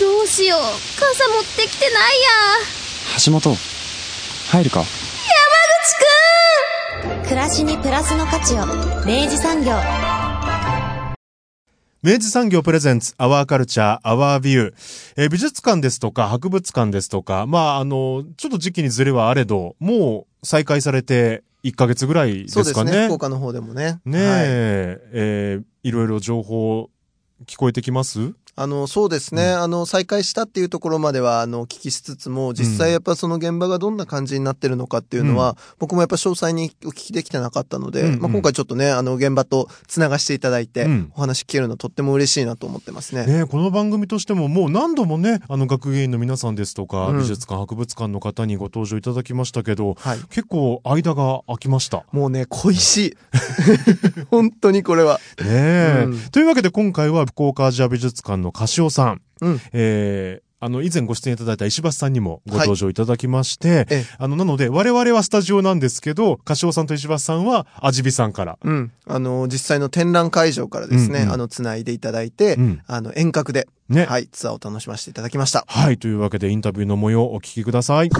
どうしよう。傘持ってきてないや。橋本、入るか？暮らしにプラスの価値を。明治産業。明治産業プレゼンツ、アワーカルチャー、アワービュー。えー美術館ですとか、博物館ですとか、まあ、あの、ちょっと時期にずれはあれど、もう再開されて1ヶ月ぐらいですかね。そうですね。福岡の方でもね。ねえ、えーいろいろ情報聞こえてきます？あの、そうですね。あの、再開したっていうところまでは、あの、お聞きしつつも、実際やっぱその現場がどんな感じになってるのかっていうのは、僕もやっぱ詳細にお聞きできてなかったので、うんうんまあ、今回ちょっとね、あの、現場と繋がしていただいて、うんお話聞けるのとっても嬉しいなと思ってますね。ねえこの番組としてももう何度もね、あの学芸員の皆さんですとか、うん美術館、博物館の方にご登場いただきましたけど、はい。結構間が空きました。もうね、恋しい。本当にこれは。ねというわけで今回は福岡アジア美術館のカシオさん、うん。えーあの、以前ご出演いただいた石橋さんにもご登場いただきまして、ええあの、なので、我々はスタジオなんですけど、カシオさんと石橋さんは、味火さんから。うん。あの、実際の展覧会場からですね、うんうんあの、繋いでいただいて、うんあの、遠隔で、ね。はい、ツアーを楽しませていただきました。はい。というわけで、インタビューの模様をお聞きください。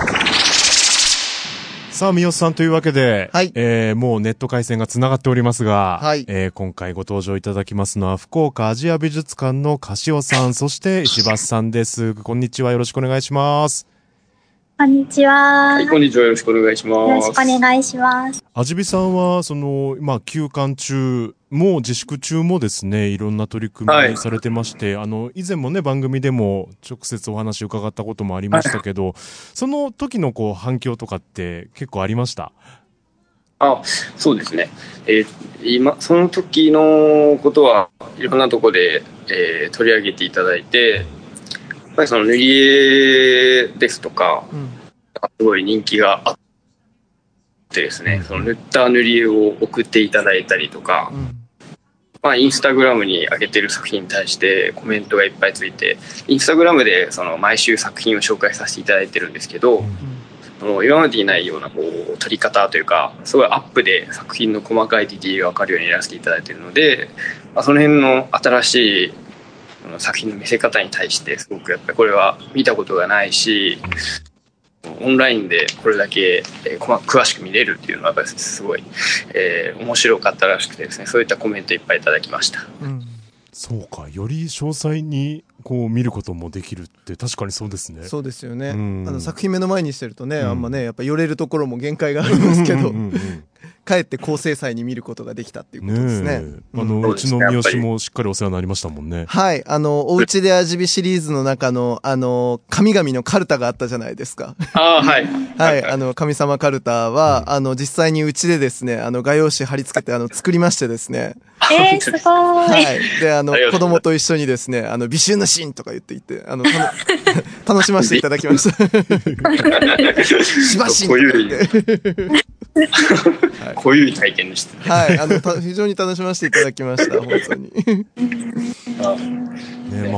さあ、三好さんというわけで、はいえー、もうネット回線が繋がっておりますが、はいえー、今回ご登場いただきますのは、福岡アジア美術館のカシオさん、そして石橋さんです。こんにちは。よろしくお願いします。こんにちは。はい、こんにちは。よろしくお願いします。よろしくお願いします。味火さんは、その、まあ、休館中も自粛中もですね、いろんな取り組はいみされてまして、あの、以前もね、番組でも直接お話伺ったこともありましたけど、その時のこう、反響とかって結構ありました？あ、そうですね。えー今、その時のことはいろんなとこで、えー取り上げていただいて、ぱりその塗り絵ですとか、うん。すごい人気があってですね、その塗った塗り絵を送っていただいたりとか、うん。まあ、インスタグラムに上げてる作品に対してコメントがいっぱいついて、インスタグラムでその毎週作品を紹介させていただいてるんですけど、その今までにないようなこう撮り方というか、すごいアップで作品の細かいディティールが分かるようにやらせていただいているので、まあ、その辺の新しいその作品の見せ方に対してすごくやっぱりこれは見たことがないし、オンラインでこれだけ、え詳しく見れるっていうのはやっぱりすごい、えー面白かったらしくてですね、そういったコメントいっぱいいただきました。うん。そうか、より詳細にこう見ることもできるって確かにそうですね。そうですよね。うんあの作品目の前にしてるとね、うんあんまね、やっぱ寄れるところも限界がありますけどうん、うんうん かえって高精細に見ることができたっていうことですね。ねえ。あうんの、そうちの三好もしっかりお世話になりましたもんね。はい。あの、おうちで味火シリーズの中の、あの、神々のカルタがあったじゃないですか。ああ、はい。はい。あの、神様カルタは、あの、実際にうちでですね、あの、画用紙貼り付けて、あの、作りましてですね。えー、すごい。はい。で、あの子供と一緒にですね、あの、美酒のシーンとか言っていて、あの、楽 しませていただきました。しばしんとか言って。こういう体験でした。はい。あの、た非常に楽しませていただきました、本当に。あ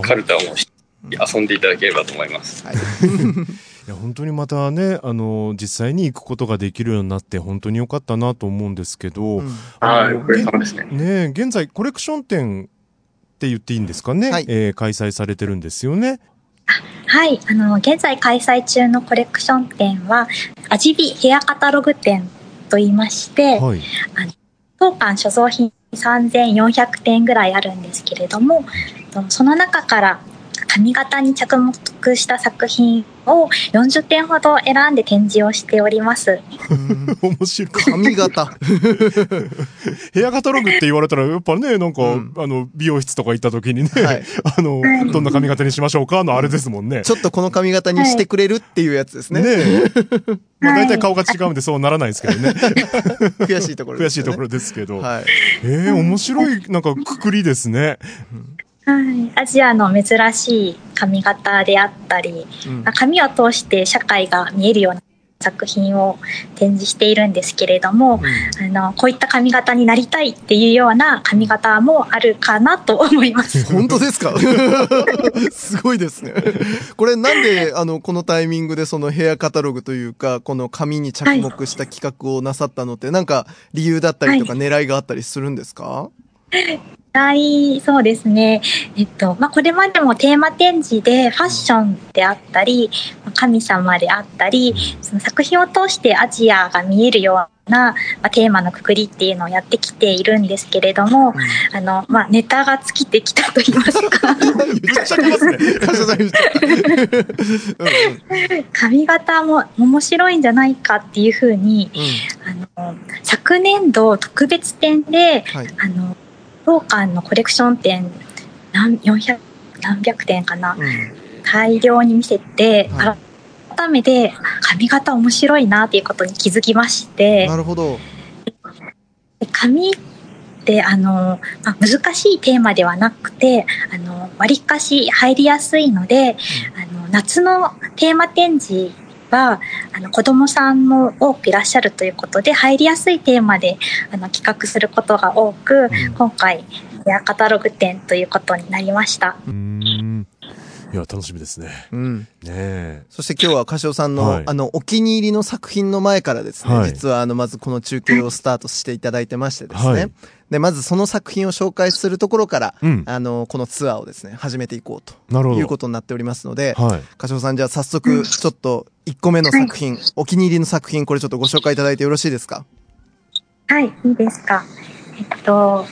カルタを遊んでいただければと思います。はい。いや本当にまたね、あの、実際に行くことができるようになって本当に良かったなと思うんですけど、うんはい、あのお疲れ様ですね。ね現在コレクション展って言っていいんですかね、はいえー開催されてるんですよね？はい。あの、現在開催中のコレクション展は、味火ヘアカタログ展と言いまして、はい。当館所蔵品3400点ぐらいあるんですけれども、とその中から髪型に着目した作品を40点ほど選んで展示をしております。うん面白い。髪型。ヘアカタログって言われたら、やっぱね、なんか、うんあの、美容室とか行った時にね、はいあの、どんな髪型にしましょうかのあれですもんね。ちょっとこの髪型にしてくれるっていうやつですね。ねえ。まあはい大体顔が違うんでそうならないですけどね。悔しいところですよね。悔しいところですけど。はい。ええ面白い、なんかくくりですね。はい、アジアの珍しい髪型であったり、うん。まあ髪を通して社会が見えるような作品を展示しているんですけれども、あのこういった髪型になりたいっていうような髪型もあるかなと思います。本当ですか？すごいですね。これなんで、あの、このタイミングでそのヘアカタログというか、この紙に着目した企画をなさったのって、なんか理由だったりとか狙いがあったりするんですか、はい、そうですね。えっと、まあ、これまでもテーマ展示でファッションであったり、まあ神様であったり、その作品を通してアジアが見えるような、まあ、テーマのくくりっていうのをやってきているんですけれども、あの、まあ、ネタが尽きてきたと言いますか、髪型も面白いんじゃないかっていうふうに、あの、昨年度特別展で、はい。あの、当館のコレクション展、何、400、何百点かな、うん。大量に見せて、は改めて髪型面白いなっていうことに気づきまして。なるほど。髪ってあの、まあ、難しいテーマではなくてあの割かし入りやすいので、あの夏のテーマ展示はあの子どもさんも多くいらっしゃるということで入りやすいテーマであの企画することが多く、今回ヘアカタログ展ということになりました。うーん。いや、楽しみですね。うん。ねえ。そして今日は歌唱さんの、はいあの、お気に入りの作品の前からですね、はい実はあの、まずこの中継をスタートしていただいてましてですね、はいで、まずその作品を紹介するところから、うんあの、このツアーをですね、始めていこうとなるほど。いうことになっておりますので、はい。歌唱さんじゃあ早速、ちょっと1個目の作品、お気に入りの作品、これちょっとご紹介いただいてよろしいですか？はい、いいですか。えっと、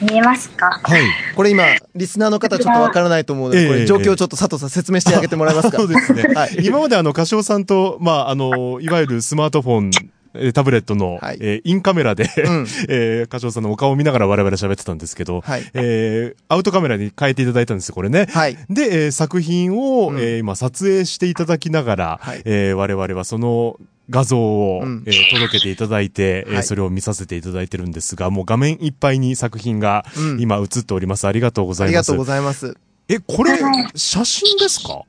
見えますか？はい。これ今、リスナーの方ちょっとわからないと思うので、ええこれ状況をちょっと佐藤さん説明してあげてもらえますか？そうですね。はい。今まであの、歌唱さんと、まあ、あの、いわゆるスマートフォン、えータブレットの、はいえーインカメラで、うん えー歌唱さんのお顔を見ながら我々喋ってたんですけど、はいえーアウトカメラに変えていただいたんですよ、これね。はい。で、えー作品を、うんえー今撮影していただきながら、はいえー我々はその画像を、うんえー届けていただいて、えーはいそれを見させていただいてるんですが、もう画面いっぱいに作品がうん今映っております。ありがとうございます。ありがとうございます。え、これはい、写真ですか？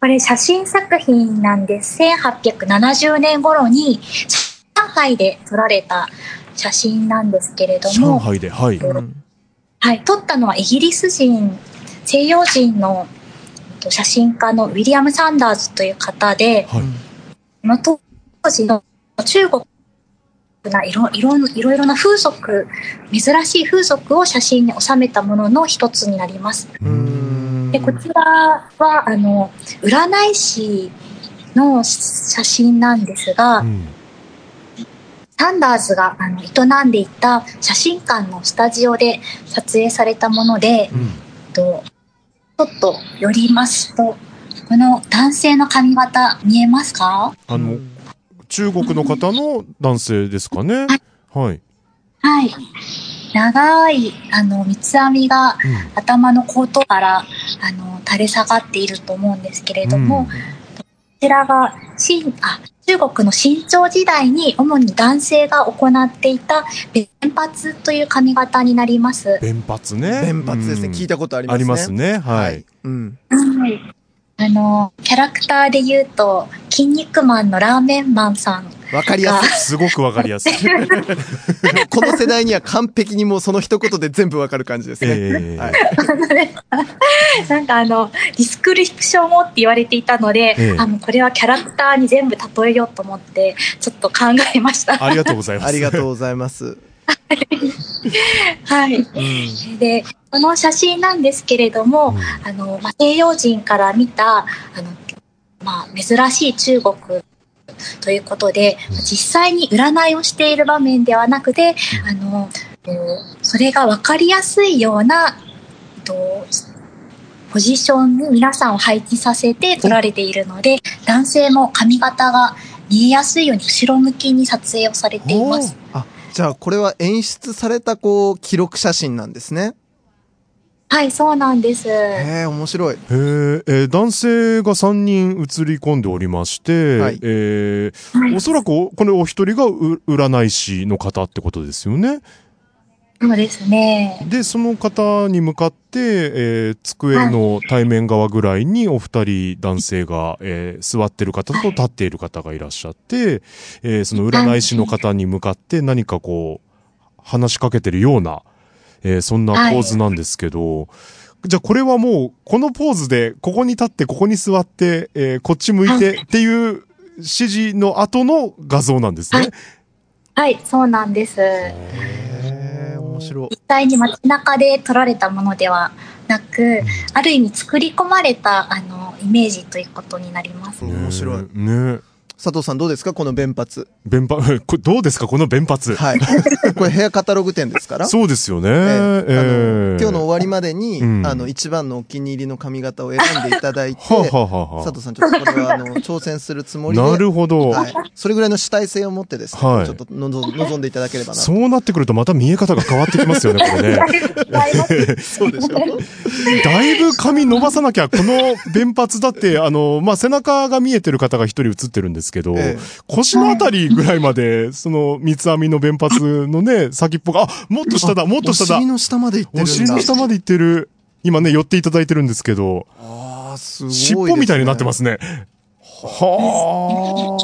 これ写真作品なんです。1870年頃に上海で撮られた写真なんですけれど上も、海で、はい。うんはい、撮ったのはイギリス人、西洋人のえっと写真家のウィリアム・サンダーズという方で、はい。この当時の中国ないろいろいろいろな風俗、珍しい風俗を写真に収めたものの一つになります。うーんで、こちらは、あの、占い師の写真なんですが、うんサンダーズがあの営んでいた写真館のスタジオで撮影されたもので、うんとちょっと寄りますと、この男性の髪型見えますか？あの、中国の方の男性ですかね？はい。はい。長い、あの、三つ編みがうん頭の後頭から、あの、垂れ下がっていると思うんですけれども、うんこちらが、新、あ、中国の新朝時代に主に男性が行っていた弁髪という髪型になります。弁髪ね。弁髪ですね。うん聞いたことありますね。ありますね。はい。。うん。はい。あの、キャラクターで言うと、筋肉マンのラーメンマンさんわかりやすい。すごくわかりやすい。この世代には完璧にもうその一言で全部わかる感じですね。ええはい。なんかあの、ディスクリプションをって言われていたので、ええあの、これはキャラクターに全部例えようと思って、ちょっと考えました。ありがとうございます。ありがとうございます。はい。うん。で、この写真なんですけれども、あの、まあ、西洋人から見た、あの、まあ、珍しい中国ということで、実際に占いをしている場面ではなくて、あの、えーそれが分かりやすいような、とポジションに皆さんを配置させて撮られているので、男性も髪型が見えやすいように後ろ向きに撮影をされています。あ、じゃあこれは演出されたこう、記録写真なんですね。はい、そうなんです。へえ、面白い。へええー男性が3人映り込んでおりまして、はいえーおそらくおこれお一人がう占い師の方ってことですよね？そうですね。で、その方に向かって、えー机の対面側ぐらいにお二人男性が、えー座ってる方と立っている方がいらっしゃって、えーその占い師の方に向かって何かこう、話しかけてるような、えーそんなポーズなんですけど、じゃあこれはもう、このポーズで、ここに立って、ここに座って、えーこっち向いてっていう指示の後の画像なんですね？はい、そうなんです。へー面白い。実際に街中で撮られたものではなく、ある意味作り込まれた、あの、イメージということになります。面白い。ね佐藤さんどうですか？この弁髪。弁髪、これどうですか？この弁髪。はい。これヘアカタログ店ですから。そうですよね。えええあのえ今日の終わりまでに、うんあの、一番のお気に入りの髪型を選んでいただいて、はあ、はあは佐藤さんちょっとこれは、あの、挑戦するつもりで。なるほど。はい。それぐらいの主体性を持ってですね、はいちょっとのぞ望んでいただければなと。そうなってくるとまた見え方が変わってきますよね、これね。そうでしょだいぶ髪伸ばさなきゃ、この弁髪だって、あの、まあ、背中が見えてる方が一人映ってるんですけど、え腰のあたりぐらいまで、その三つ編みの弁髪のね、先っぽが、あ、もっと下だ、もっと下だお尻。の下まで行ってるんだ。お尻の下まで行ってる。今ね、寄っていただいてるんですけど、ああ、すごい、。尻尾みたいになってますすね。は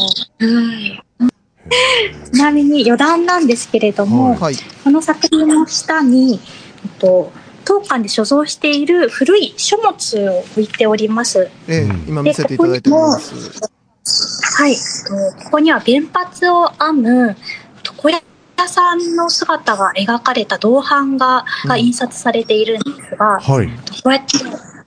ちなみに余談なんですけれども、はい。この作品の下に、えっと、当館で所蔵している古い書物を置いております。ええうん今見せていただいております。はい。えっとここには原発を編む床屋さんの姿が描かれた銅版画が印刷されているんですが、あ。はい。こうやって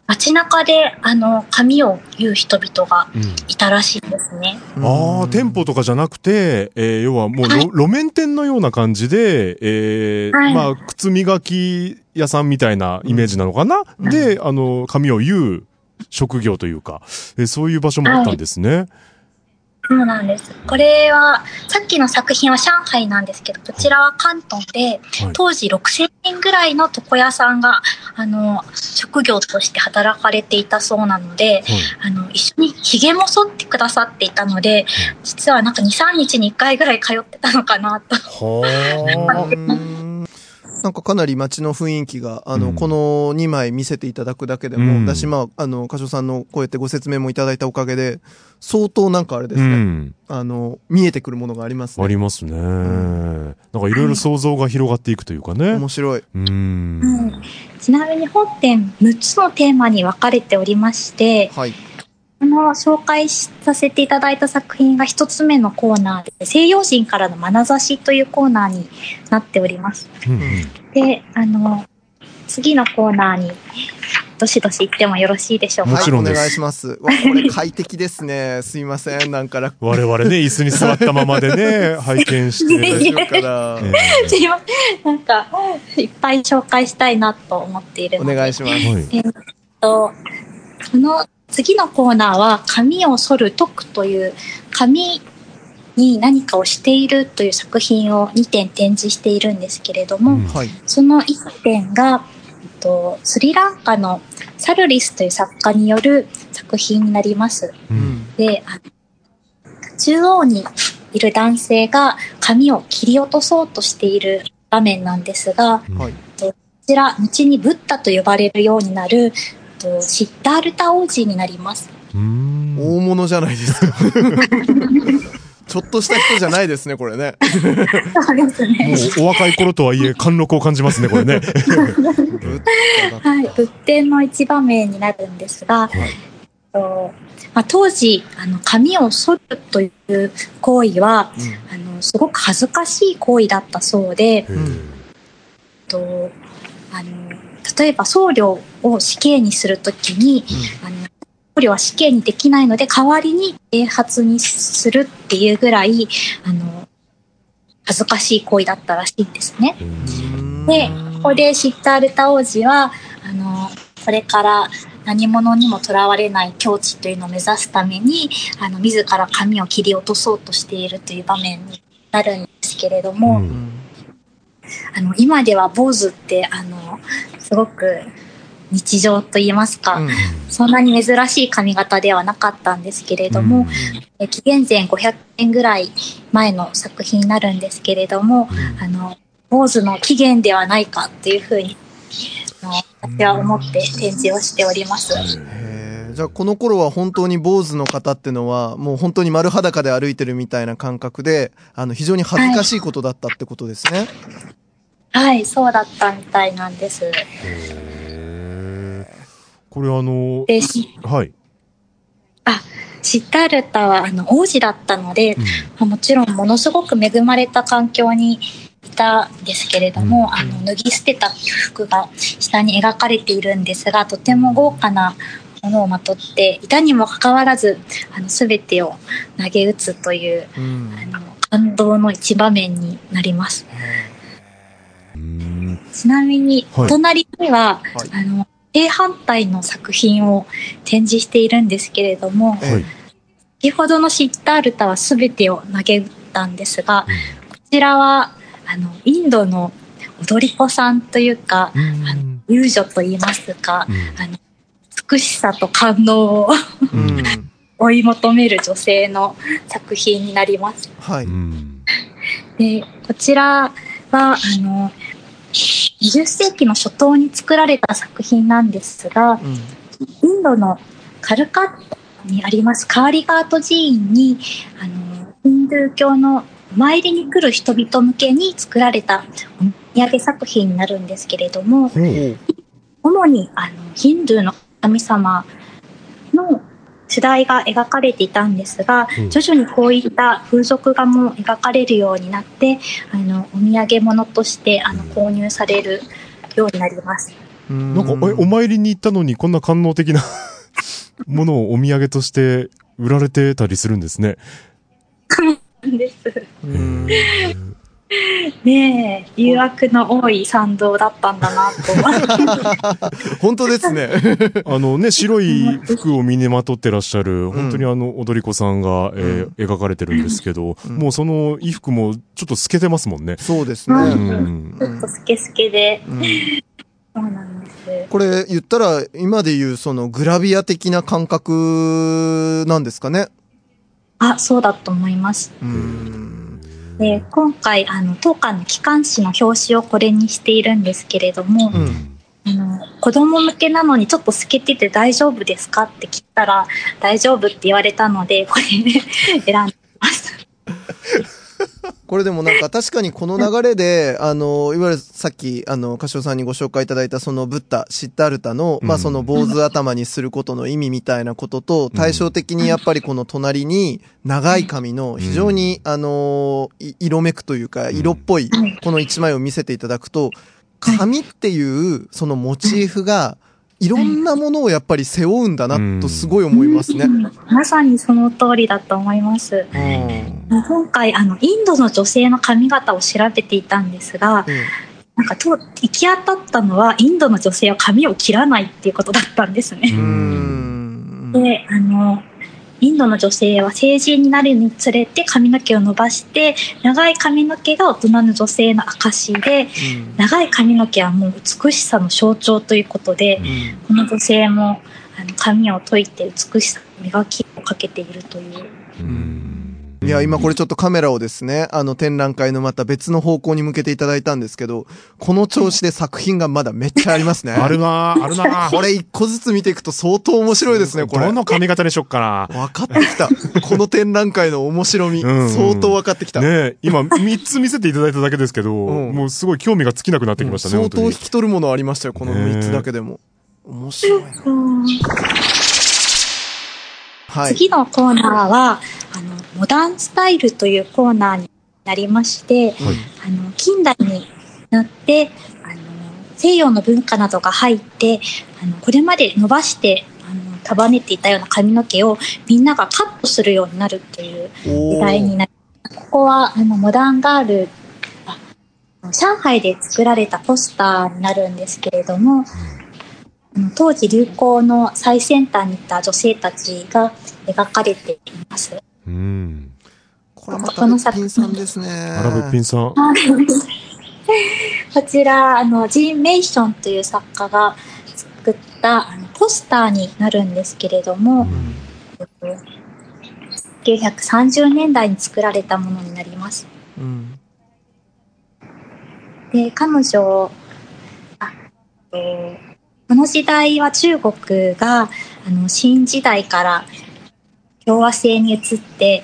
街中であの紙を言う人々がいたらしいんですね。ああ、店舗とかじゃなくて、えー要はもう、はいろ路面店のような感じで、えーはいまあ、靴磨き屋さんみたいなイメージなのかな、で、あの、髪を言う職業というか、えーそういう場所もあったんですね。そうなんです。これは、さっきの作品は上海なんですけど、こちらは関東で、当時6000人ぐらいの床屋さんが、あの、職業として働かれていたそうなので、あの、一緒に髭も剃ってくださっていたので、実はなんか2、3日に1回ぐらい通ってたのかなと。はうんなんかかなり街の雰囲気が、あの、うんこの2枚見せていただくだけでうんも、だし、まあ、あの、歌唱さんのこうやってご説明もいただいたおかげで、相当なんかあれですうね、ん。あの、見えてくるものがありますね。ありますね。なんかいろいろ想像が広がっていくというかね。面白い。うん。うんちなみに本展6つのテーマに分かれておりまして、はい。この紹介させていただいた作品が一つ目のコーナーで、西洋人からの眼差しというコーナーになっております。うんで、あの、次のコーナーに、どしどし行ってもよろしいでしょうか？もちろんですはい、お願いします。わこれ快適ですね。すいません。なんか楽。我々ね、椅子に座ったままでね、拝見して。すいません。なんか、いっぱい紹介したいなと思っているおので。願いします。はいえっと、この次のコーナーは、髪を剃る解くという、髪に何かをしているという作品を2点展示しているんですけれども、うんはい。その1点が、えっと、スリランカのサルリスという作家による作品になります。ううんん。で、中央にいる男性が髪を切り落とそうとしている場面なんですが、はい。こちら、後にブッダと呼ばれるようになる、とシッダールタ王子になります。うん大物じゃないですか。ちょっとした人じゃないですね、これね。そうですもね。うお若い頃とはいえ、貫禄を感じますね、これね。はい、仏典の一場面になるんですが、えっとまあ、当時、あの、髪を剃るという行為は、あの、すごく恥ずかしい行為だったそうで、と、あの、例えば僧侶を死刑にするときに、あの、僧侶は死刑にできないので、代わりに啓発にするっていうぐらい、あの、恥ずかしい行為だったらしいんですね。で、ここでシッタールタ王子は、あの、これから何者にもとらわれない境地というのを目指すために、あの、自ら髪を切り落とそうとしているという場面になるんですけれども、うんあの、今では坊主って、あの、すごく日常と言いますか、うん。そんなに珍しい髪型ではなかったんですけれども、え紀元前500年ぐらい前の作品になるんですけれども、あの、坊主の起源ではないかっていうふうに、私は思って展示をしております。じゃあこの頃は本当に坊主の方ってのはもう本当に丸裸で歩いてるみたいな感覚であの非常に恥ずかしいことだったってことですね。はい、そうだったみたいなんです。これあの、はい。あ、シッタールタはあの王子だったので、まあもちろんものすごく恵まれた環境にいたんですけれども、あの脱ぎ捨てた服が下に描かれているんですが、とても豪華なものをまとっていたにもかかわらず、あの全てを投げ打つといううん。あの感動の一場面になります。うんちなみに、隣には、はい。あの、正反対の作品を展示しているんですけれども、えはい。先ほどのシッタールタは全てを投げ打ったんですが、こちらは、あの、インドの踊り子さんというか、あの遊女と言いますか、あの、美しさと感動をうん。追い求める女性の作品になります。はい。うん。で、こちらは、あの、20世紀の初頭に作られた作品なんですが、うん。インドのカルカッタにあります。カーリガート寺院に、あの、ヒンドゥー教のお参りに来る人々向けに作られたお土産作品になるんですけれども、ほう主にあのヒンドゥーの神様の主題が描かれていたんですが、うん徐々にこういった風俗画も描かれるようになって、あの、お土産物としてあの購入されるようになります。うんなんか、え、お参りに行ったのにこんな官能的な ものをお土産として売られてたりするんですね。です。う んねえ、誘惑の多い参道だったんだなと。本当ですね。あのね、白い服を身にまとってらっしゃる、本当にあの、踊り子さんが、えー描かれてるんですけど、うんもうその衣服もちょっと透けてますもんね。そうですうね。ん。ちょっとスケスケで、うんそうなんです。これ言ったら今で言うそのグラビア的な感覚なんですかね？あ、そうだと思います。うん。で、今回、あの、当館の機関誌の表紙をこれにしているんですけれども、うん。あの、子供向けなのにちょっと透けてて大丈夫ですかって聞いたら、大丈夫って言われたので、これ選んで。これでもなんか 確かにこの流れで、あの、いわゆるさっき、あの、歌唱さんにご紹介いただいたそのブッダ、シッタールタの、まあうんその坊主頭にすることの意味みたいなことと、対照的にやっぱりこの隣に長い髪の非常に、あの、い色めくというか、色っぽい、この一枚を見せていただくと、髪っていうそのモチーフが、いろんなものをやっぱり背負うんだなとすごい思いますね。うんまさにその通りだと思います。うん今回、あの、インドの女性の髪型を調べていたんですが、なんかと、行き当たったのは、インドの女性は髪を切らないっていうことだったんですね。うん。で、あの、インドの女性は成人になるにつれて髪の毛を伸ばして、長い髪の毛が大人の女性の証で、長い髪の毛はもう美しさの象徴ということで、この女性もあの髪を解いて美しさ磨きをかけているという。いや、今これちょっとカメラをですね、あの展覧会のまた別の方向に向けていただいたんですけど、この調子で作品がまだめっちゃありますね。あるなぁあるなぁ これ一個ずつ見ていくと相当面白いですね、これ。どの髪型にしよっかな。分かってきた。この展覧会の面白み、うん相当分かってきた。ねえ、今3つ見せていただいただけですけど、うんもうすごい興味が尽きなくなってきましたね、相当引き取るものありましたよ、この3つだけでも。面白いな。はい。次のコーナーは、あの、モダンスタイルというコーナーになりまして、あの、近代になって、あの、西洋の文化などが入って、あの、これまで伸ばして、あの、束ねていたような髪の毛をみんながカットするようになるという時代になりここは、あの、モダンガール、あ上海で作られたポスターになるんですけれども、当時流行の最先端にいた女性たちが描かれています。うん。これまたべっぴんさんですね。あら、べっぴんさん。こちら、あの、ジン・メイションという作家が作ったあのポスターになるんですけれども、えっと1930年代に作られたものになります。うん。で、彼女、あとこの時代は中国が、あの、新時代から共和制に移って、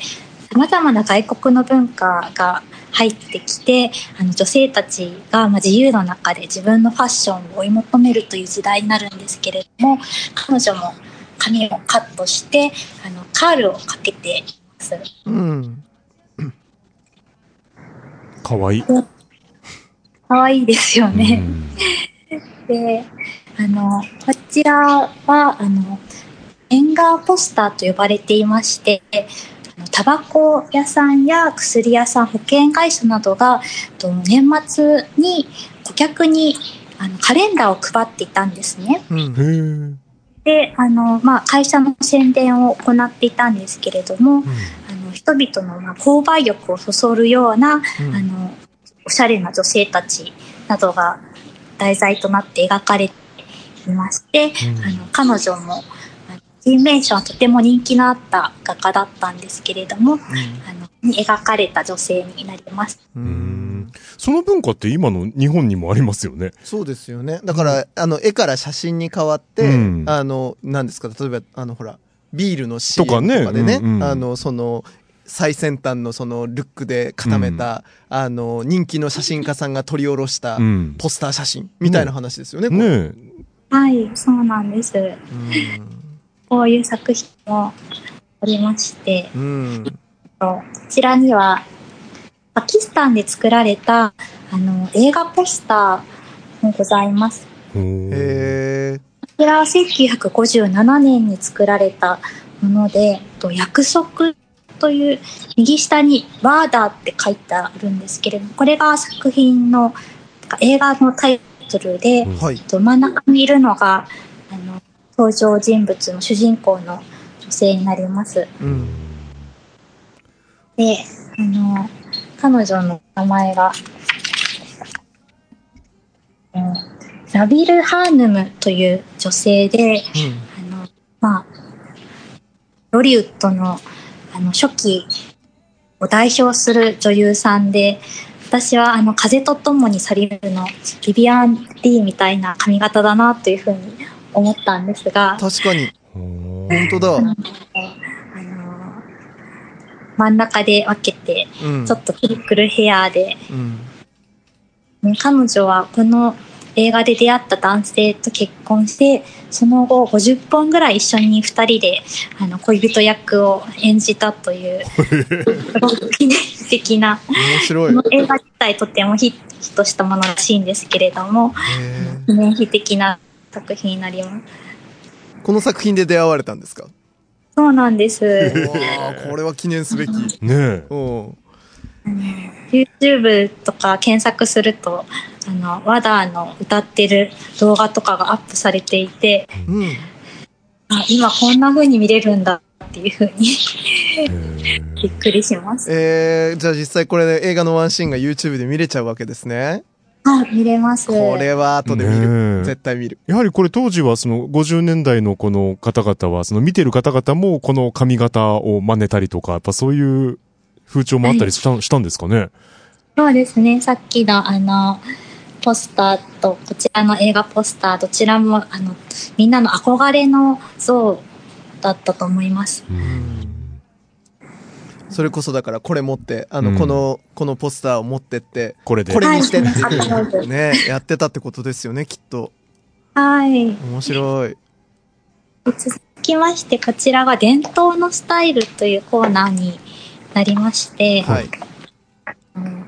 様々な外国の文化が入ってきて、あの、女性たちが、まあ、自由の中で自分のファッションを追い求めるという時代になるんですけれども、彼女も髪をカットして、あの、カールをかけています。うん。かわいい。可愛いですよね。で、あの、こちらは、あの、エンガーポスターと呼ばれていまして、あのタバコ屋さんや薬屋さん、保険会社などが、と年末に顧客にあのカレンダーを配っていたんですね。うん。で、あの、まあ、会社の宣伝を行っていたんですけれども、あの、人々の、まあ、購買欲をそそるような、うんあの、おしゃれな女性たちなどが題材となって描かれていまして、あの、彼女も、あの人名称はとても人気のあった画家だったんですけれども、あの、に描かれた女性になります。うん。その文化って今の日本にもありますよね。そうですよね。だから、あの、絵から写真に変わって、うんあの、何ですか、例えば、あの、ほら、ビールの CM とかねとかでね、うんうんあの、その、最先端のそのルックで固めた、あの、人気の写真家さんが撮り下ろしたうん。ポスター写真みたいな話ですよね。ねえ。はい、そうなんです。こういう作品もありまして、うん。うん。こちらには、パキスタンで作られた、あの、映画ポスターもございます。へえ。こちらは1957年に作られたもので、と約束という、右下にワーダーって書いてあるんですけれども、これが作品の、映画のタイトルで、うんはい。と真ん中にいるのが、登場人物の主人公の女性になります。うん。で、あの、彼女の名前が、うんラビル・ハーヌムという女性で、あの、まあ、ロリウッドの、あの、初期を代表する女優さんで、私は、あの、風とともに去りるの、ビビアン・リーみたいな髪型だな、というふうに思ったんですが、確かに。本当だ。あの、真ん中で分けて、うん。ちょっとくるくるヘアで、うん。ね彼女はこの映画で出会った男性と結婚して、その後50本ぐらい一緒に二人であの恋人役を演じたという、すごく記念的な、面白い。映画自体とてもヒットしたものらしいんですけれども、へ記念碑的な作品になります。ーこの作品で出会われたんですか？そうなんです。これは記念すべき。ねえ。うん。YouTube とか検索すると、あの、ワダーの歌ってる動画とかがアップされていて、うん。あ今こんな風に見れるんだっていう風にへえびっくりします。えー、じゃあ実際これ、映画のワンシーンが YouTube で見れちゃうわけですね。あ、見れます。これは後で見ねる。え絶対見る。やはりこれ当時はその50年代のこの方々は、その見てる方々もこの髪型を真似たりとか、やっぱそういう風潮もあったりした,、したんですかね？そうですね。さっきのあの、ポスターと、こちらの映画ポスター、どちらも、あの、みんなの憧れの像だったと思います。それこそだからこれ持って、あの、うんこの、このポスターを持ってって、これで。これにしてってね、やってたってことですよね、きっと。はい。面白い。続きまして、こちらが伝統のスタイルというコーナーになりまして、はい。うん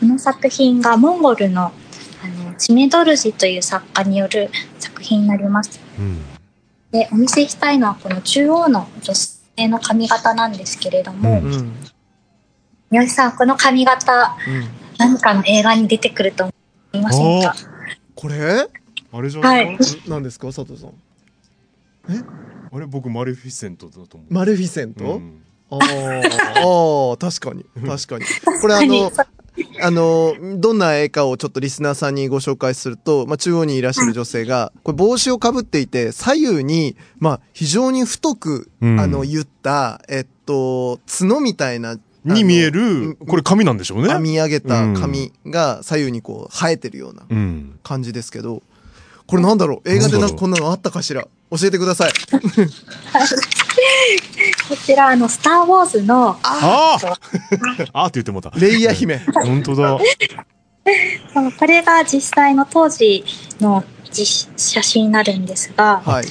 この作品がモンゴルのあのチメドルジという作家による作品になります。うんで、お見せしたいのはこの中央の女性の髪型なんですけれども、うんうん。うん。三好さん、この髪型、何かの映画に出てくると思いませんか？これ？あれじゃはない？い何ですか？佐藤さん。あれ僕マレフィセントだと思う。マレフィセント、うんあーあー、確かに。確かに。これあの、あの、どんな絵かをちょっとリスナーさんにご紹介すると、まあ、中央にいらっしゃる女性が、これ帽子をかぶっていて、左右に、まあ、非常に太く、うん。あの、言った、えっと、角みたいな、に見える、これ紙なんでしょうね。編み上げた紙が左右にこう生えてるようなうん。感じですけど、これなんだろう？映画でなんかこんなのあったかしら？教えてください。こちら、あの、スター・ウォーズの、あああーって言ってもうた。レイヤ姫。本当だ。そうこれが実際の当時の実写真になるんですが、はい。こ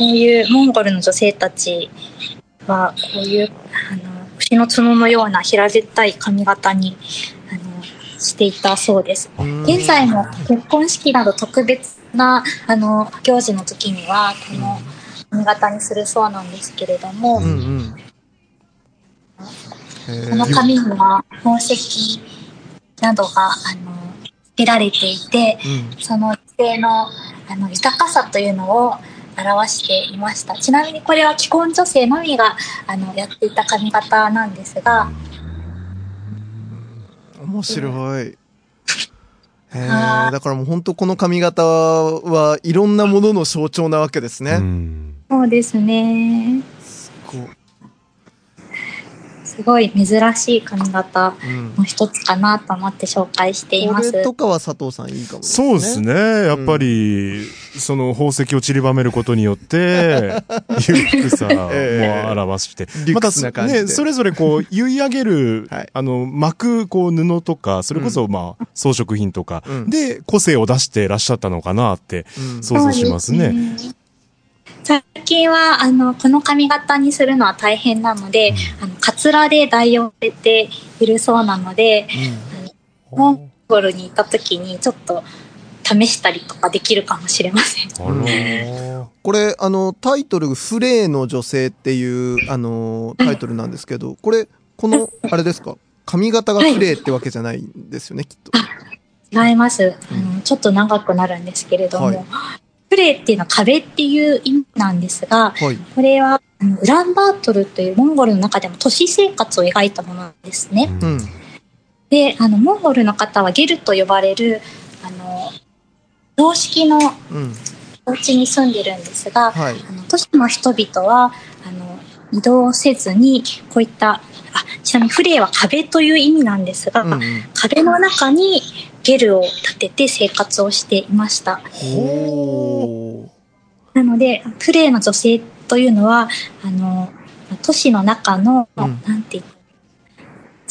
ういうモンゴルの女性たちは、こういう、あの、牛の角のような平べったい髪型に、あの、していたそうです。現在も結婚式など特別な、あの、行事の時には、この髪型にするそうなんですけれども、うんうん。へこのー紙には宝石などが、あの、つけられていて、うんその女性のあの豊かさというのを表していました。ちなみにこれは既婚女性のみがあのやっていた髪型なんですが、面白い。へえ、あーだからもう本当この髪型はいろんなものの象徴なわけですね。うん。そうですね。こうすごい珍しい髪型うんの一つかなと思って紹介しています。これとかは佐藤さんいいかもそうですね。やっぱり、その宝石を散りばめることによって、裕福さもええ表して。リュックスな感じでね、それぞれこう、結い上げる、はいあの、巻く、こう、布とか、それこそ、まあ、装飾品とか、うんで、個性を出してらっしゃったのかなって、うん想像しますね。そうですね最近は、あの、この髪型にするのは大変なので、あの、カツラで代用されているそうなので、モンゴルに行った時にちょっと試したりとかできるかもしれません。あらー。これ、あの、タイトル、フレーの女性っていう、あの、タイトルなんですけど、これ、この、あれですか？髪型がフレーってわけじゃないんですよね、きっと。違います。あの、ちょっと長くなるんですけれども、はいフレーっていうのは壁っていう意味なんですが、はい。これはウランバートルというモンゴルの中でも都市生活を描いたものですね。うん。で、あの、モンゴルの方はゲルと呼ばれる、あの、常識のうん。お家に住んでるんですが、はい。あの都市の人々はあの移動せずにこういったあちなみにフレーは壁という意味なんですが、うんうん。壁の中にゲルを立てて生活をしていましたほー。なのでフレーの女性というのはあの都市の中の、うんなんていうの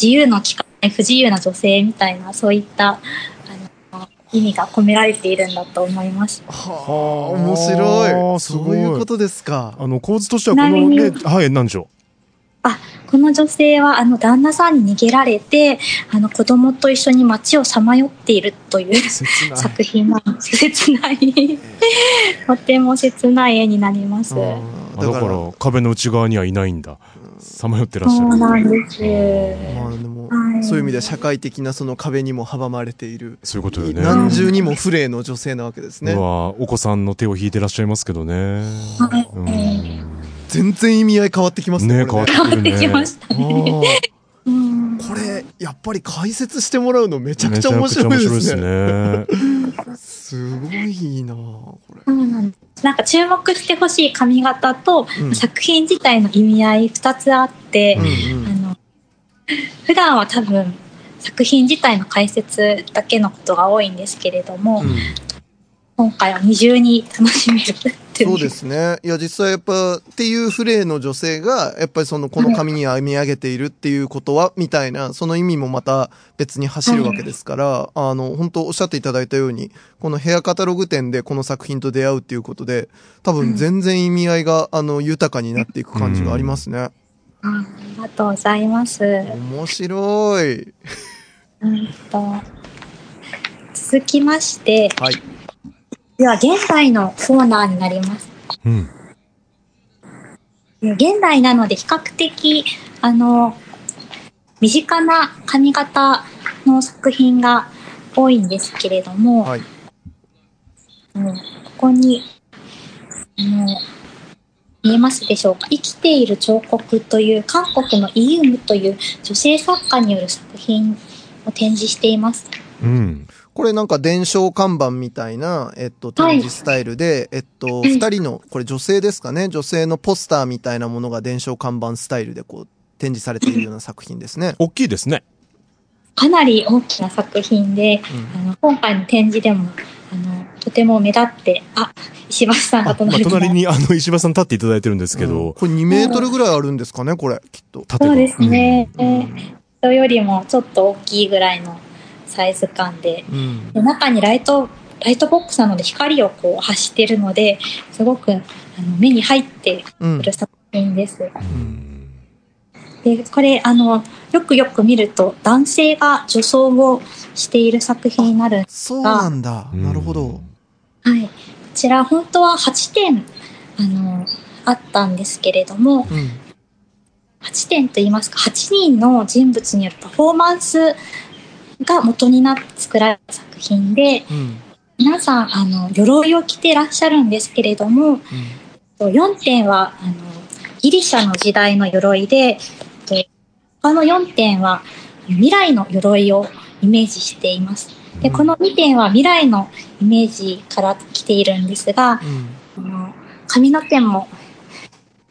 自由の利かない不自由な女性みたいなそういったあの意味が込められているんだと思いますはあ、面白い。あーすごいそういうことですか。あの、構図としてはこのね、にはい、なんでしょあ、この女性は、あの、旦那さんに逃げられて、あの、子供と一緒に街をさまよっているという。作品なんです。切ない。とても切ない絵になります。だから、壁の内側にはいないんだ。さまよってらっしゃそうる。なんです。まあでも、はいそういう意味では社会的なその壁にも阻まれている、そういうことよね。何重にもフレーの女性なわけですねお子さんの手を引いてらっしゃいますけどね。はいうん全然意味合い変わってきますね。ねこれ変わってきましたね。これ、やっぱり解説してもらうのめちゃくちゃ面白いですね。すね。すごいなこれ。そうなん。なんか注目してほしい髪型と、うん作品自体の意味合い二つあって、うんうんあの、普段は多分作品自体の解説だけのことが多いんですけれども、うん今回は二重に楽しめる。そうですね。いや、実際やっぱ、っていうフレーの女性が、やっぱりその、この紙に編み上げているっていうことは、みたいな、その意味もまた別に走るわけですから、あの、本当おっしゃっていただいたように、このヘアカタログ展でこの作品と出会うっていうことで、多分全然意味合いが、あの、豊かになっていく感じがありますね。あありがとうございます。面白い。うんと続きまして、はい。では現代のコーナーになります。うん。現代なので比較的、あの、身近な髪型の作品が多いんですけれども、はい。もうここに、あの、見えますでしょうか？生きている彫刻という韓国のイユムという女性作家による作品を展示しています。うん。これなんか伝承看板みたいな、えっと、展示スタイルで、えっと、二人の、これ女性ですかね？女性のポスターみたいなものが伝承看板スタイルでこう、展示されているような作品ですね。大きいですね。かなり大きな作品で、あの今回の展示でもあのとても目立って、あ、石橋さんがあ、まあ隣に。隣にあの石破さん立っていただいてるんですけうんど、これ2メートルぐらいあるんですかね、これ、きっと。そうですね。うん人よりもちょっと大きいぐらいのサイズ感で、うん。で中にライト、ライトボックスなので光をこう発してるので、すごくあの目に入ってうんくる作品です。うんで、これ、あの、よくよく見ると、男性が女装をしている作品になる。そうなんだ。うんなるほど。はい。こちら、本当は8点、あの、あったんですけれども、うん。8点と言いますか、8人の人物によるパフォーマンスが元になって作られた作品で、うん。皆さん、あの、鎧を着てらっしゃるんですけれども、4点は、あの、ギリシャの時代の鎧で、と他の4点は未来の鎧をイメージしています。で、この2点は未来のイメージから来ているんですが、うん。あの髪の毛も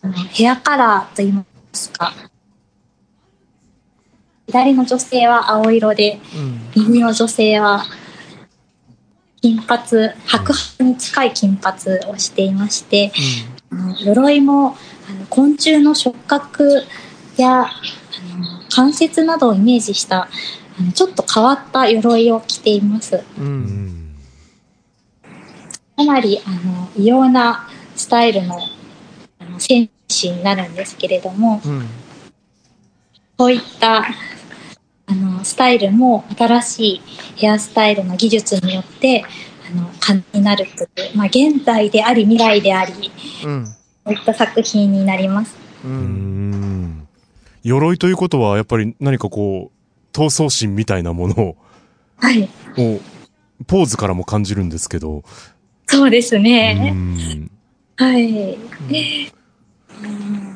あのヘアカラーといいますか、左の女性は青色で、うん。右の女性は金髪、白髪に近い金髪をしていまして、あの鎧もあの昆虫の触覚やあの関節などをイメージしたあのちょっと変わった鎧を着ています。う。うんんかなりあの異様なスタイルのあの戦士になるんですけれども、うん。こういったあのスタイルも新しいヘアスタイルの技術によってあの可能になるという、まあ、現在であり未来でありうん。こういった作品になります。う。うんん鎧ということは、やっぱり何かこう、闘争心みたいなものはい、を、ポーズからも感じるんですけど、そうですうね。んはい。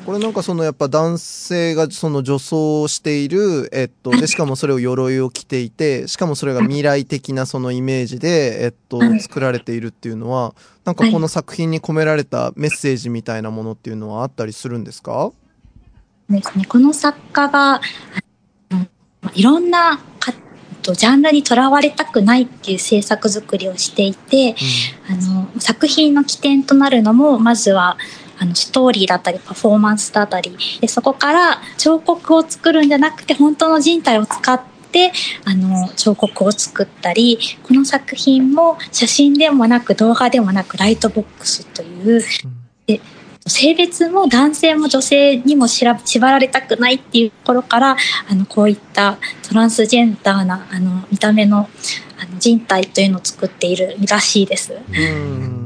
これなんかそのやっぱ男性がその女装をしている、えっと、で、しかもそれを鎧を着ていて、しかもそれが未来的なそのイメージで、えっとは、い。作られているっていうのは、なんかこの作品に込められたメッセージみたいなものっていうのはあったりするんですか？ですね。この作家が、いろんなかとジャンルにとらわれたくないっていう制作作りをしていて、あの作品の起点となるのもまずはあのストーリーだったりパフォーマンスだったりでそこから彫刻を作るんじゃなくて本当の人体を使ってあの彫刻を作ったりこの作品も写真でもなく動画でもなくライトボックスという、で性別も男性も女性にもしら縛られたくないっていうところからあのこういったトランスジェンダーなあの見た目のあの人体というのを作っているらしいです。うん。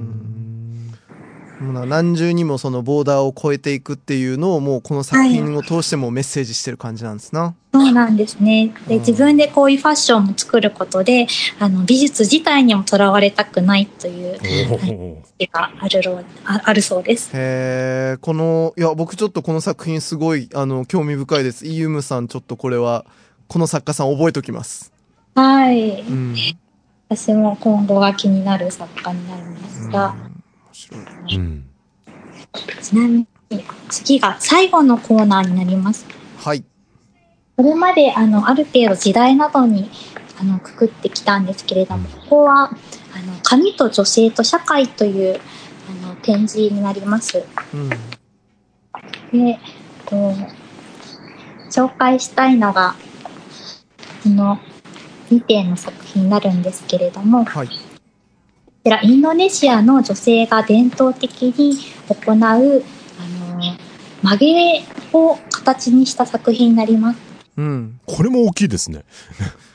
もうな何重にもそのボーダーを超えていくっていうのをもうこの作品を通してもメッセージしてる感じなんですな。そうなんですね。で、うん自分でこういうファッションも作ることで、あの、美術自体にもとらわれたくないという意識があるろうああるそうです。へえ、この、いや、僕ちょっとこの作品すごい、あの、興味深いです。イユムさん、ちょっとこれは、この作家さん覚えときます。はい。うん。私も今後が気になる作家になるんでうんちなみに次が最後のコーナーになります。はい。これまであのある程度時代などにあのくくってきたんですけれども、ここはあの紙と女性と社会というあの展示になります。うん。で、こう紹介したいのが、この2点の作品になるんですけれども、こはい。ちらインドネシアの女性が伝統的に行う、あの、曲げを形にした作品になります。うん。これも大きいですね。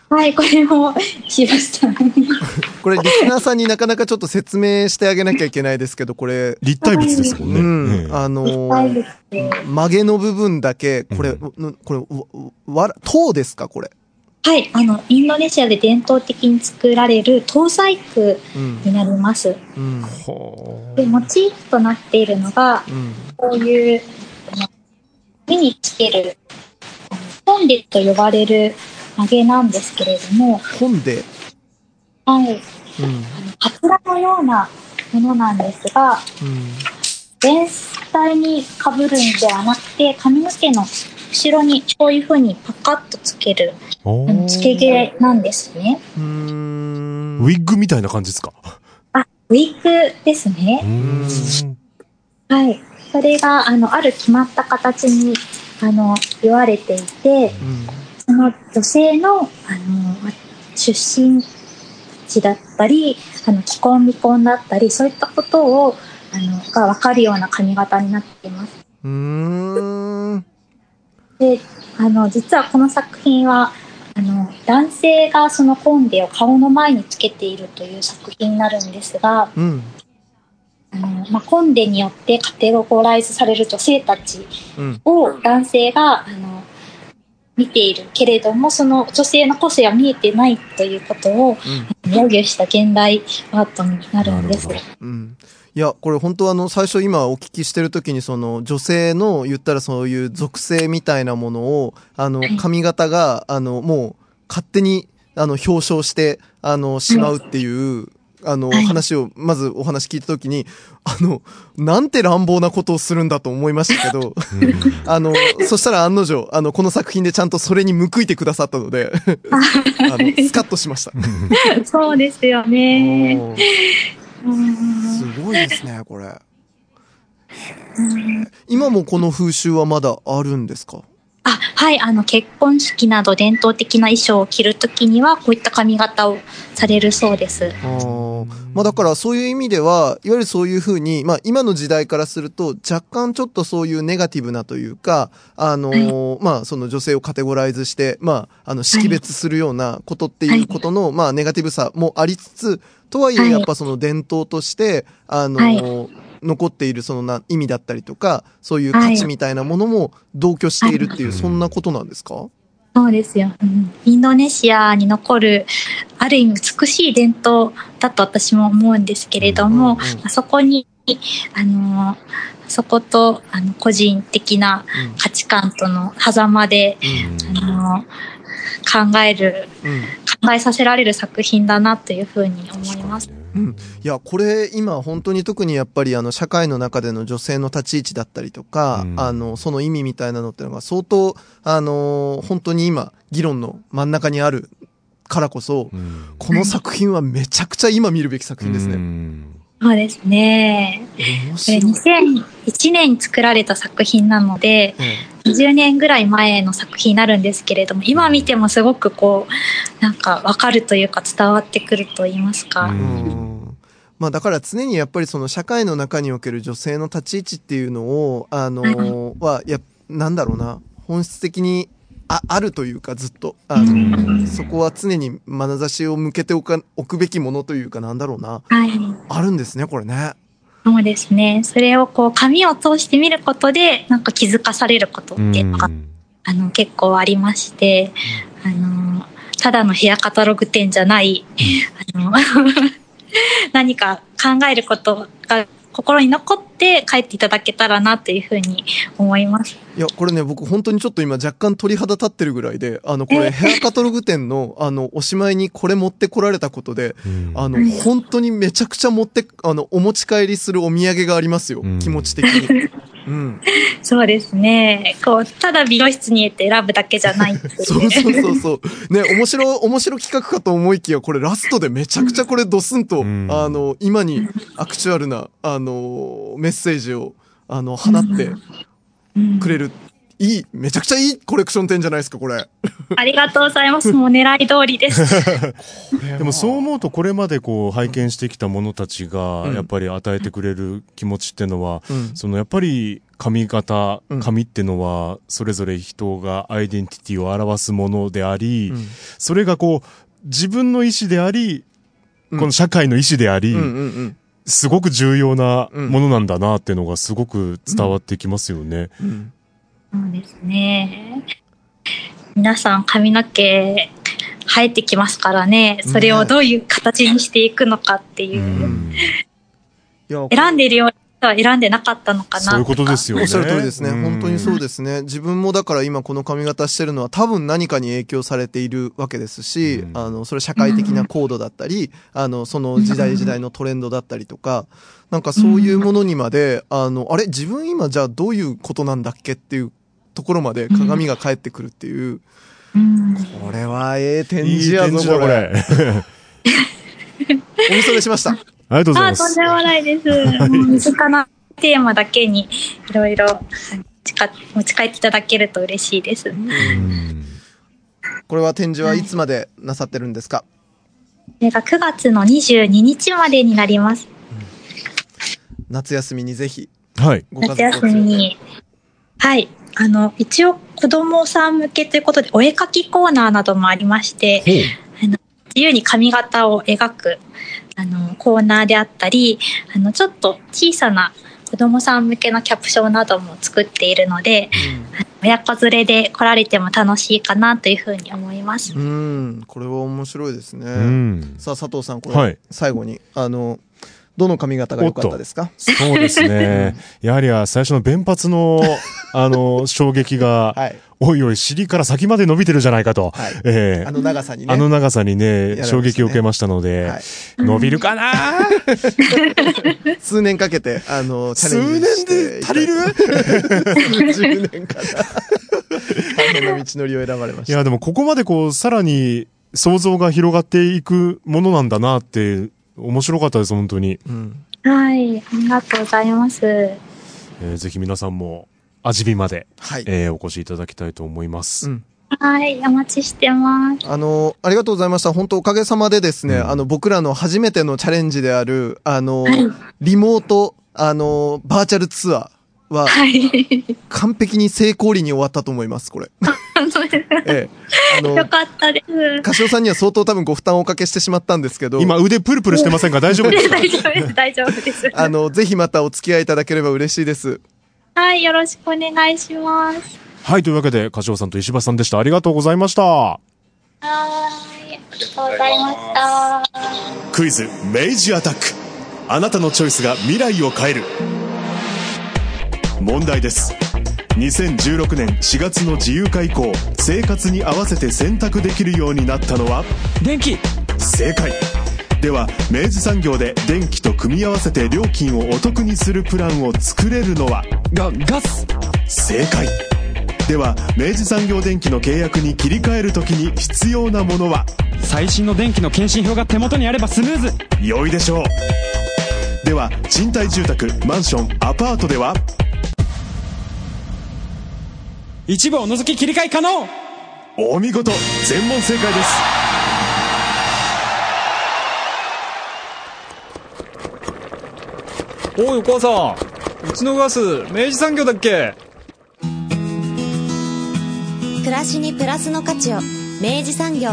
はい、これもしました。これ、リスナーさんになかなかちょっと説明してあげなきゃいけないですけど、これ、立体物ですもんね。うん。ええあのはいー、曲げの部分だけ、これ、ううこれ、わ、わら、塔ですかこれ。はい、あの、インドネシアで伝統的に作られる灯細工うん。になります。うん。はで、モチーフとなっているのが、うん。こういう、あの目につける、あのポンデと呼ばれる曲げなんですけれども、本で、はい、うん。あの、カツラのようなものなんですが、うん。全体に被るんではなくて、髪の毛の後ろにこういう風にパカッとつける、おあの、つけ毛なんですね。ウィッグみたいな感じですか？あ、ウィッグですね。うんはい。それが、あの、ある決まった形に、あの、言われていて、うんその女性の、あの、ま出身地だったり、あの、既婚未婚だったり、そういったことを、あの、がわかるような髪型になっています。うーん。で、あの、実はこの作品は、あの、男性がそのコンデを顔の前につけているという作品になるんですが、うん。あの、まあ、コンデによってカテゴライズされる女性たちうん。を男性が、あの、見ているけれども、その女性の個性は見えてないということを、揶揄した現代アートになるんです。うん。いや、これ本当あの、最初今お聞きしてる時にその女性の言ったらそういう属性みたいなものを、あのはい、髪型が、あの、もう勝手に、あの、表彰して、あの、しまうっていう、あの、はい。話を、まずお話聞いた時に、あの、なんて乱暴なことをするんだと思いましたけど、あの、そしたら案の定、あの、この作品でちゃんとそれに報いてくださったので、あの、スカッとしました。そうですよね。すごいですね、これ。今もこの風習はまだあるんですか？あ、はい、あの、結婚式など伝統的な衣装を着るときには、こういった髪型をされるそうです。あー。まあだからそういう意味では、いわゆるそういうふうに、まあ今の時代からすると若干ちょっとそういうネガティブなというか、あのーまあその女性をカテゴライズして、まああの識別するようなことっていうことの、まあネガティブさもありつつ、とはいはい。えやっぱその伝統として、あのー残っているそのな意味だったりとか、そういう価値みたいなものも同居しているっていう、そんなことなんですか？そうですよ、うん。インドネシアに残る、ある意味美しい伝統だと私も思うんですけれども、うんうんあそこに、あの、そこと、あの、個人的な価値観との狭間で、あの、考える、うん。考えさせられる作品だなというふうに思います。うん、いやこれ今本当に特にやっぱりあの社会の中での女性の立ち位置だったりとか、うん。あのその意味みたいなのっていうのが相当あの本当に今議論の真ん中にあるからこそ、うん。この作品はめちゃくちゃ今見るべき作品ですうね。んそうですね。面これ白い。2001年に作られた作品なので、20年ぐらい前の作品になるんですけれども、今見てもすごくこう、なんかわかるというか伝わってくると言いますか。うんうんまあだから常にやっぱりその社会の中における女性の立ち位置っていうのを、あのは、や、なんだろうな、本質的にああるというかずっと、あの、そこは常に眼差しを向けておか、置くべきものというかなんだろうな、はい。あるんですね、これね。そうですね。それをこう、紙を通して見ることで、なんか気づかされることっていうのが、あの、結構ありまして、あの、ただのヘアカタログ展じゃない、あの、何か考えることが心に残って帰っていただけたらなというふうに思います。いや、これね、僕本当にちょっと今若干鳥肌立ってるぐらいで、あの、これヘアカタログ店の、あの、おしまいにこれ持ってこられたことで、うんあの、本当にめちゃくちゃ持って、あの、お持ち帰りするお土産がありますようん。気持ち的に。うん。そうですね。こう、ただ美容室に行って選ぶだけじゃないっていうそうそうそうそう。ね、面白、面白企画かと思いきや、これラストでめちゃくちゃこれドスンと、うんあの、今にアクチュアルな、あの、メッセージを、あの、放ってうんくれる。いい、めちゃくちゃいいコレクション展じゃないですか、これ。ありがとうございます。もう狙い通りです。でもそう思うとこれまでこう拝見してきた者たちがうんやっぱり与えてくれる気持ちってのは、うんそのやっぱり髪型うん、髪ってのはそれぞれ人がアイデンティティを表すものであり、うんそれがこう自分の意思であり、うんこの社会の意思であり、うんうんうん。すごく重要なものなんだなっていうのがすごく伝わってきますよね。うんそうですね。皆さん髪の毛生えてきますからね。それをどういう形にしていくのかっていう。うん選んでいるようは選んでなかったのかなとか。そういうことですよね。おっしゃる通りですね。うん本当にそうですね。自分もだから今この髪型してるのは多分何かに影響されているわけですし、うんあの、それ社会的なコードだったり、あの、その時代時代のトレンドだったりとか、なんかそういうものにまで、あの、あれ？自分今じゃあどういうことなんだっけっていうところまで鏡が返ってくるっていう。うんこれはええ展示やぞ、ここれ。れ。おみそれしました。ありがとうございあ、ますとんで。もないです。もう身近なテーマだけにいろいろ持ちか持ち帰っていただけると嬉しいです。うんこれは展示はいつまでなさってるんですか？これが9月の22日までになります。夏休みにぜひはい。ご家夏。休みに。はい。あの、一応子供さん向けということで、お絵描きコーナーなどもありまして、あの自由に髪型を描く、あの、コーナーであったり、あの、ちょっと小さな子供さん向けのキャプションなども作っているので、親子連れで来られても楽しいかなというふうに思います。うん。うんこれは面白いですね。うん。さあ、佐藤さん、これはい、最後に、あの、どの髪型が良かったですか？そうですね。やはりあ最初の弁髪の、あの、衝撃が、はい。おいおい、尻から先まで伸びてるじゃないかと。はいええあの長さにね。あの長さにね、ね衝撃を受けましたので、はい伸びるかな？数年かけて、あの、チャ数レンジして年で足りる数十年かな。大変な道のりを選ばれました。いや、でもここまでこう、さらに想像が広がっていくものなんだなって、面白かったです、本当に。うん。はい。ありがとうございます。えーぜひ皆さんも、味見まで、はい。えーお越しいただきたいと思います。うんはい。お待ちしてます。あの、ありがとうございました。本当おかげさまでですね、うんあの、僕らの初めてのチャレンジである、あの、はいリモート、あの、バーチャルツアーは、はい。完璧に成功裏に終わったと思います、これ。ええ。あのよ、かったです。カシオさんには相当多分ご負担をおかけしてしまったんですけど、今腕プルプルしてませんか？大丈夫ですか？大丈夫です。大丈夫です。あの、ぜひまたお付き合いいただければ嬉しいです。はい。よろしくお願いします。はい、というわけで、柏尾さんと石橋さんでした。ありがとうございました。はい。ありがとうございました。クイズ明治アタックあなたのチョイスが未来を変える問題です。2016年4月の自由化以降生活に合わせて選択できるようになったのは？電気。正解。では明治産業で電気と組み合わせて料金をお得にするプランを作れるのは？が、ガス。正解。では明治産業電機の契約に切り替えるときに必要なものは？最新の電気の検針票が手元にあればスムーズ。良いでしょう。では賃貸住宅マンションアパートでは？一部を除き切り替え可能。お見事全問正解です。おいお母さん。うちのガス明治産業だっけ？暮らしにプラスの価値を明治産業